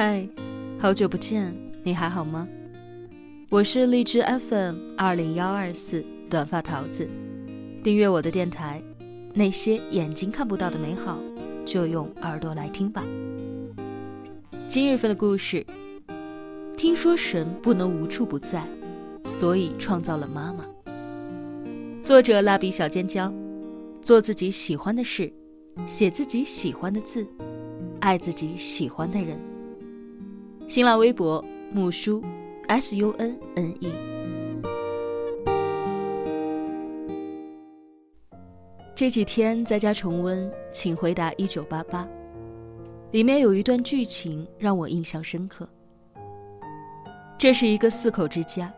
嗨，好久不见，你还好吗？我是荔枝 FM 二零幺二四短发桃子，订阅我的电台，那些眼睛看不到的美好，就用耳朵来听吧。今日份的故事，听说神不能无处不在，所以创造了妈妈。作者蜡笔小尖椒，做自己喜欢的事，写自己喜欢的字，爱自己喜欢的人。新浪微博木叔，S U N N E。这几天在家重温《请回答一九八八》，里面有一段剧情让我印象深刻。这是一个四口之家，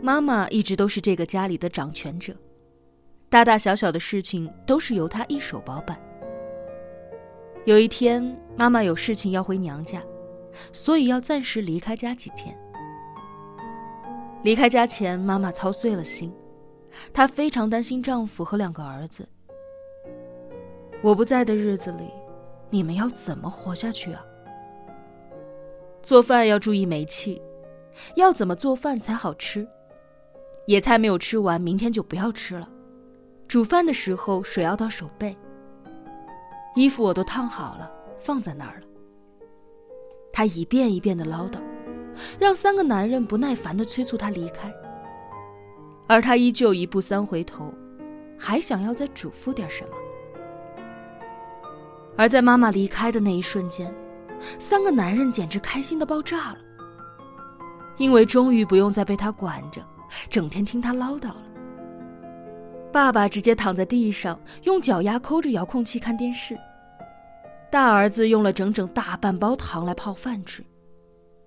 妈妈一直都是这个家里的掌权者，大大小小的事情都是由她一手包办。有一天，妈妈有事情要回娘家。所以要暂时离开家几天。离开家前，妈妈操碎了心，她非常担心丈夫和两个儿子。我不在的日子里，你们要怎么活下去啊？做饭要注意煤气，要怎么做饭才好吃？野菜没有吃完，明天就不要吃了。煮饭的时候水要到手背。衣服我都烫好了，放在那儿了。他一遍一遍的唠叨，让三个男人不耐烦的催促他离开，而他依旧一步三回头，还想要再嘱咐点什么。而在妈妈离开的那一瞬间，三个男人简直开心的爆炸了，因为终于不用再被他管着，整天听他唠叨了。爸爸直接躺在地上，用脚丫抠着遥控器看电视。大儿子用了整整大半包糖来泡饭吃，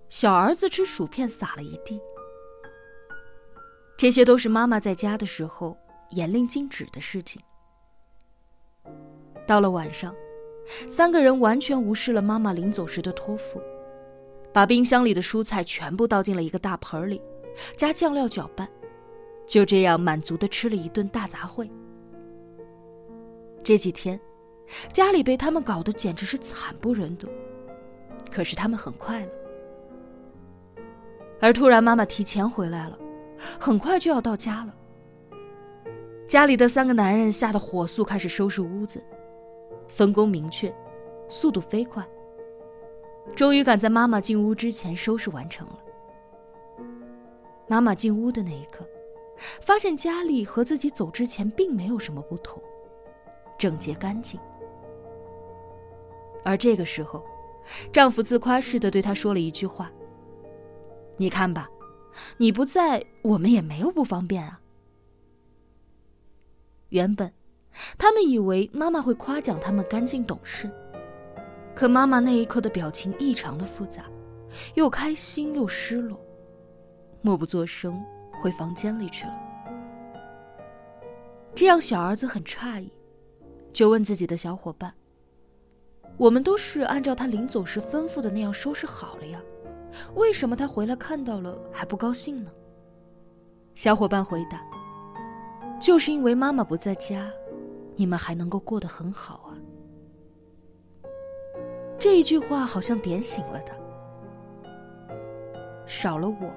小儿子吃薯片撒了一地。这些都是妈妈在家的时候严令禁止的事情。到了晚上，三个人完全无视了妈妈临走时的托付，把冰箱里的蔬菜全部倒进了一个大盆里，加酱料搅拌，就这样满足的吃了一顿大杂烩。这几天。家里被他们搞得简直是惨不忍睹，可是他们很快乐。而突然妈妈提前回来了，很快就要到家了。家里的三个男人吓得火速开始收拾屋子，分工明确，速度飞快。终于赶在妈妈进屋之前收拾完成了。妈妈进屋的那一刻，发现家里和自己走之前并没有什么不同，整洁干净。而这个时候，丈夫自夸似的对她说了一句话：“你看吧，你不在，我们也没有不方便啊。”原本，他们以为妈妈会夸奖他们干净懂事，可妈妈那一刻的表情异常的复杂，又开心又失落，默不作声回房间里去了。这让小儿子很诧异，就问自己的小伙伴。我们都是按照他临走时吩咐的那样收拾好了呀，为什么他回来看到了还不高兴呢？小伙伴回答：“就是因为妈妈不在家，你们还能够过得很好啊。”这一句话好像点醒了他。少了我，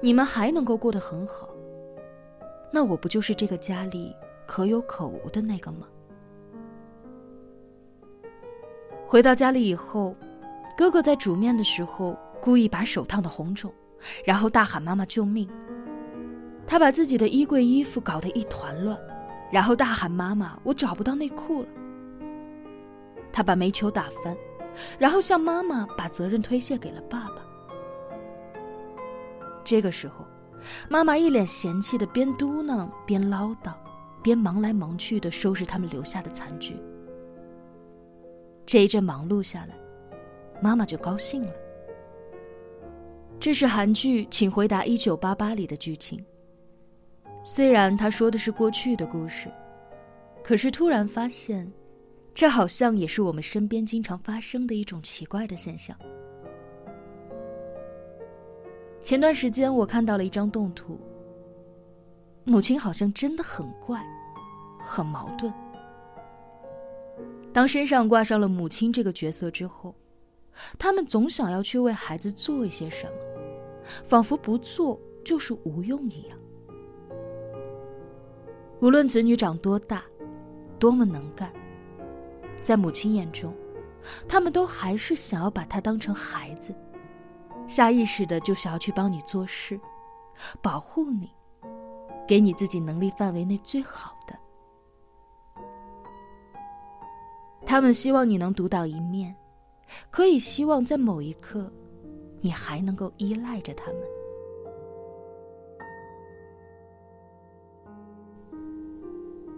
你们还能够过得很好，那我不就是这个家里可有可无的那个吗？回到家里以后，哥哥在煮面的时候故意把手烫得红肿，然后大喊妈妈救命。他把自己的衣柜衣服搞得一团乱，然后大喊妈妈我找不到内裤了。他把煤球打翻，然后向妈妈把责任推卸给了爸爸。这个时候，妈妈一脸嫌弃的边嘟囔边唠叨，边忙来忙去的收拾他们留下的残局。这一阵忙碌下来，妈妈就高兴了。这是韩剧《请回答一九八八》里的剧情。虽然他说的是过去的故事，可是突然发现，这好像也是我们身边经常发生的一种奇怪的现象。前段时间我看到了一张动图，母亲好像真的很怪，很矛盾。当身上挂上了母亲这个角色之后，他们总想要去为孩子做一些什么，仿佛不做就是无用一样。无论子女长多大，多么能干，在母亲眼中，他们都还是想要把他当成孩子，下意识的就想要去帮你做事，保护你，给你自己能力范围内最好的。他们希望你能独当一面，可以希望在某一刻，你还能够依赖着他们。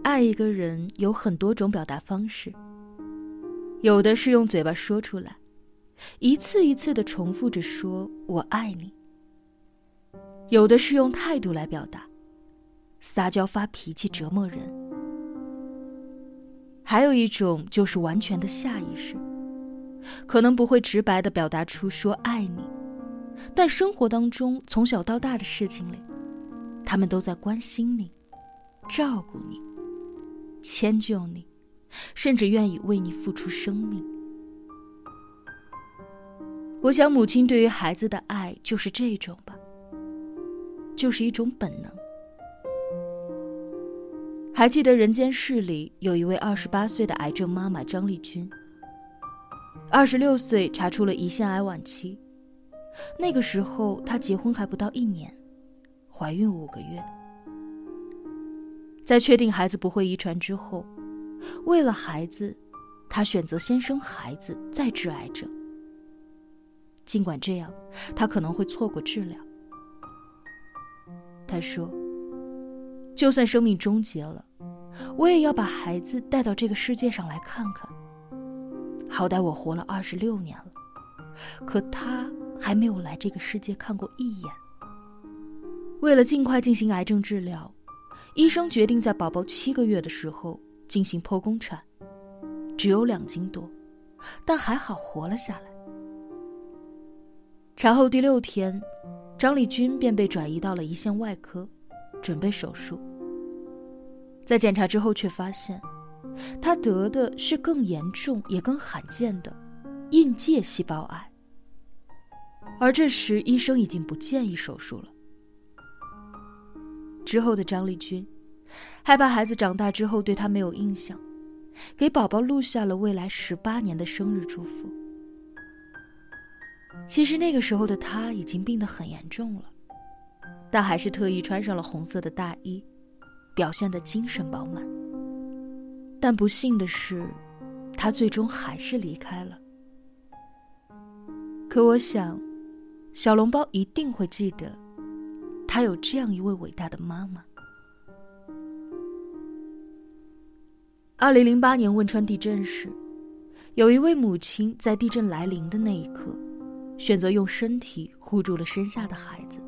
爱一个人有很多种表达方式，有的是用嘴巴说出来，一次一次的重复着说“我爱你”；有的是用态度来表达，撒娇发脾气折磨人；还有一种就是完全的下意识，可能不会直白的表达出说爱你，但生活当中从小到大的事情里，他们都在关心你，照顾你。迁就你，甚至愿意为你付出生命。我想，母亲对于孩子的爱就是这种吧，就是一种本能。还记得《人间世》里有一位二十八岁的癌症妈妈张丽君，二十六岁查出了胰腺癌晚期，那个时候她结婚还不到一年，怀孕五个月。在确定孩子不会遗传之后，为了孩子，她选择先生孩子再治癌症。尽管这样，他可能会错过治疗。他说：“就算生命终结了，我也要把孩子带到这个世界上来看看。好歹我活了二十六年了，可他还没有来这个世界看过一眼。为了尽快进行癌症治疗。”医生决定在宝宝七个月的时候进行剖宫产，只有两斤多，但还好活了下来。产后第六天，张丽君便被转移到了胰腺外科，准备手术。在检查之后，却发现他得的是更严重也更罕见的印介细胞癌，而这时医生已经不建议手术了。之后的张丽君，害怕孩子长大之后对她没有印象，给宝宝录下了未来十八年的生日祝福。其实那个时候的他已经病得很严重了，但还是特意穿上了红色的大衣，表现的精神饱满。但不幸的是，他最终还是离开了。可我想，小笼包一定会记得。他有这样一位伟大的妈妈。二零零八年汶川地震时，有一位母亲在地震来临的那一刻，选择用身体护住了身下的孩子。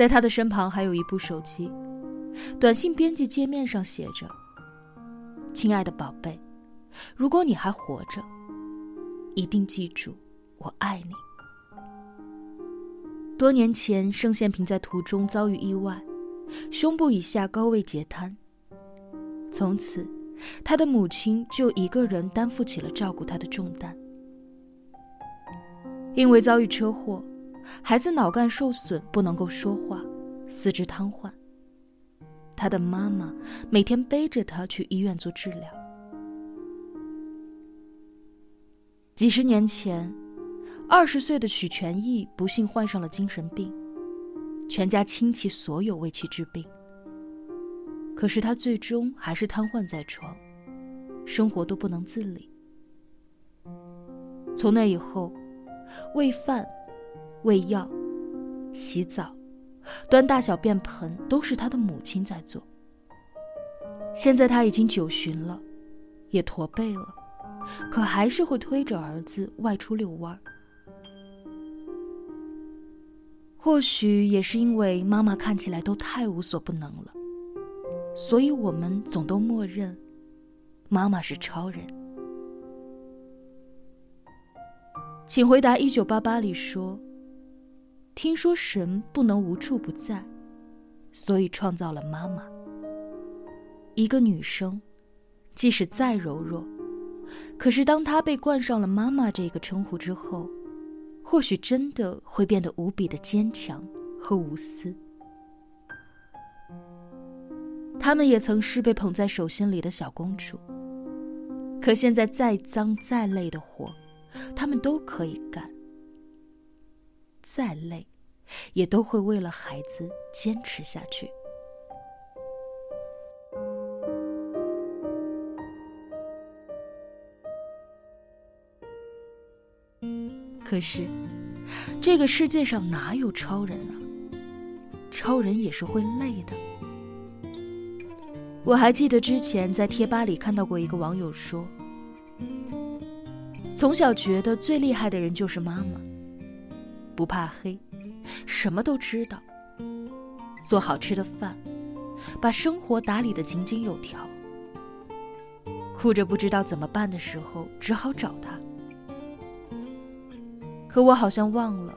在他的身旁还有一部手机，短信编辑界面上写着：“亲爱的宝贝，如果你还活着，一定记住，我爱你。”多年前，盛宪平在途中遭遇意外，胸部以下高位截瘫。从此，他的母亲就一个人担负起了照顾他的重担。因为遭遇车祸，孩子脑干受损，不能够说话，四肢瘫痪。他的妈妈每天背着他去医院做治疗。几十年前。二十岁的许全义不幸患上了精神病，全家倾其所有为其治病。可是他最终还是瘫痪在床，生活都不能自理。从那以后，喂饭、喂药、洗澡、端大小便盆都是他的母亲在做。现在他已经九旬了，也驼背了，可还是会推着儿子外出遛弯儿。或许也是因为妈妈看起来都太无所不能了，所以我们总都默认，妈妈是超人。请回答一九八八里说：“听说神不能无处不在，所以创造了妈妈。一个女生，即使再柔弱，可是当她被冠上了“妈妈”这个称呼之后，或许真的会变得无比的坚强和无私。他们也曾是被捧在手心里的小公主，可现在再脏再累的活，他们都可以干。再累，也都会为了孩子坚持下去。可是，这个世界上哪有超人啊？超人也是会累的。我还记得之前在贴吧里看到过一个网友说：“从小觉得最厉害的人就是妈妈，不怕黑，什么都知道，做好吃的饭，把生活打理得井井有条。哭着不知道怎么办的时候，只好找他。”可我好像忘了，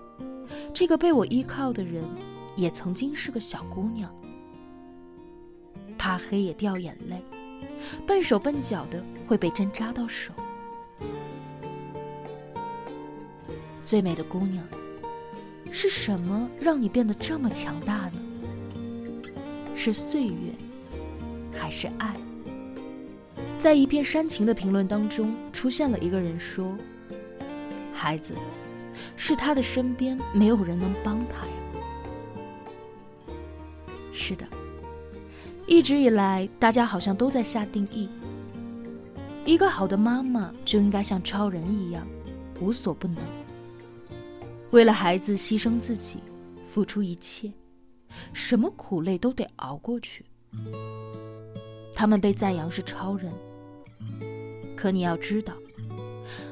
这个被我依靠的人，也曾经是个小姑娘。怕黑也掉眼泪，笨手笨脚的会被针扎到手。最美的姑娘，是什么让你变得这么强大呢？是岁月，还是爱？在一片煽情的评论当中，出现了一个人说：“孩子。”是他的身边没有人能帮他呀。是的，一直以来大家好像都在下定义：一个好的妈妈就应该像超人一样，无所不能，为了孩子牺牲自己，付出一切，什么苦累都得熬过去。他们被赞扬是超人，可你要知道，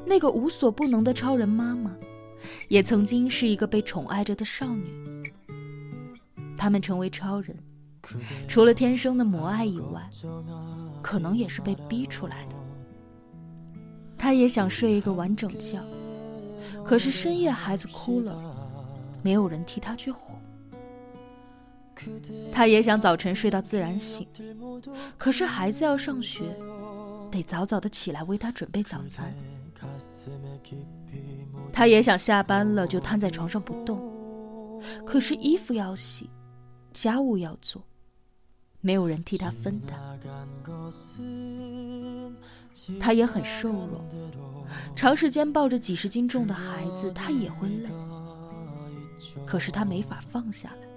那个无所不能的超人妈妈。也曾经是一个被宠爱着的少女。他们成为超人，除了天生的母爱以外，可能也是被逼出来的。他也想睡一个完整觉，可是深夜孩子哭了，没有人替他去哄。他也想早晨睡到自然醒，可是孩子要上学，得早早的起来为他准备早餐。他也想下班了就瘫在床上不动，可是衣服要洗，家务要做，没有人替他分担。他也很瘦弱，长时间抱着几十斤重的孩子，他也会累。可是他没法放下来。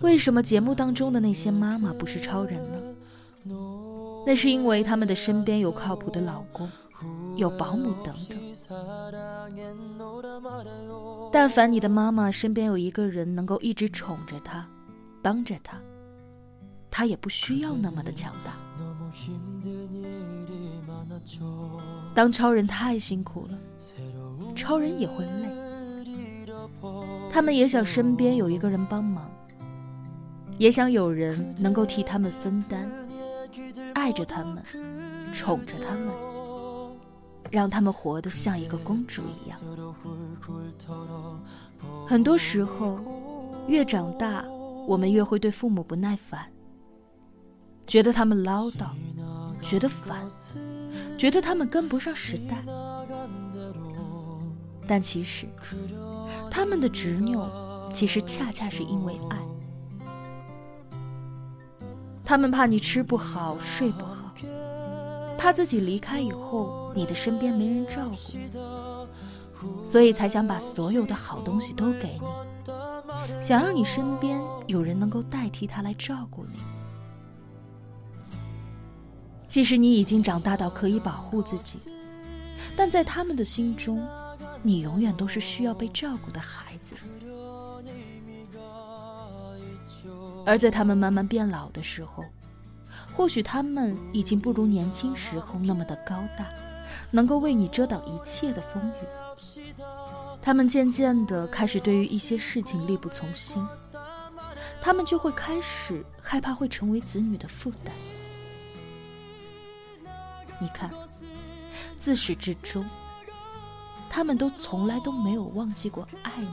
为什么节目当中的那些妈妈不是超人呢？那是因为他们的身边有靠谱的老公。有保姆等等，但凡你的妈妈身边有一个人能够一直宠着她，帮着她，她也不需要那么的强大。当超人太辛苦了，超人也会累，他们也想身边有一个人帮忙，也想有人能够替他们分担，爱着他们，宠着他们。让他们活得像一个公主一样。很多时候，越长大，我们越会对父母不耐烦，觉得他们唠叨，觉得烦，觉得他们跟不上时代。但其实，他们的执拗，其实恰恰是因为爱。他们怕你吃不好、睡不好，怕自己离开以后。你的身边没人照顾，所以才想把所有的好东西都给你，想让你身边有人能够代替他来照顾你。即使你已经长大到可以保护自己，但在他们的心中，你永远都是需要被照顾的孩子。而在他们慢慢变老的时候，或许他们已经不如年轻时候那么的高大。能够为你遮挡一切的风雨，他们渐渐的开始对于一些事情力不从心，他们就会开始害怕会成为子女的负担。你看，自始至终，他们都从来都没有忘记过爱你。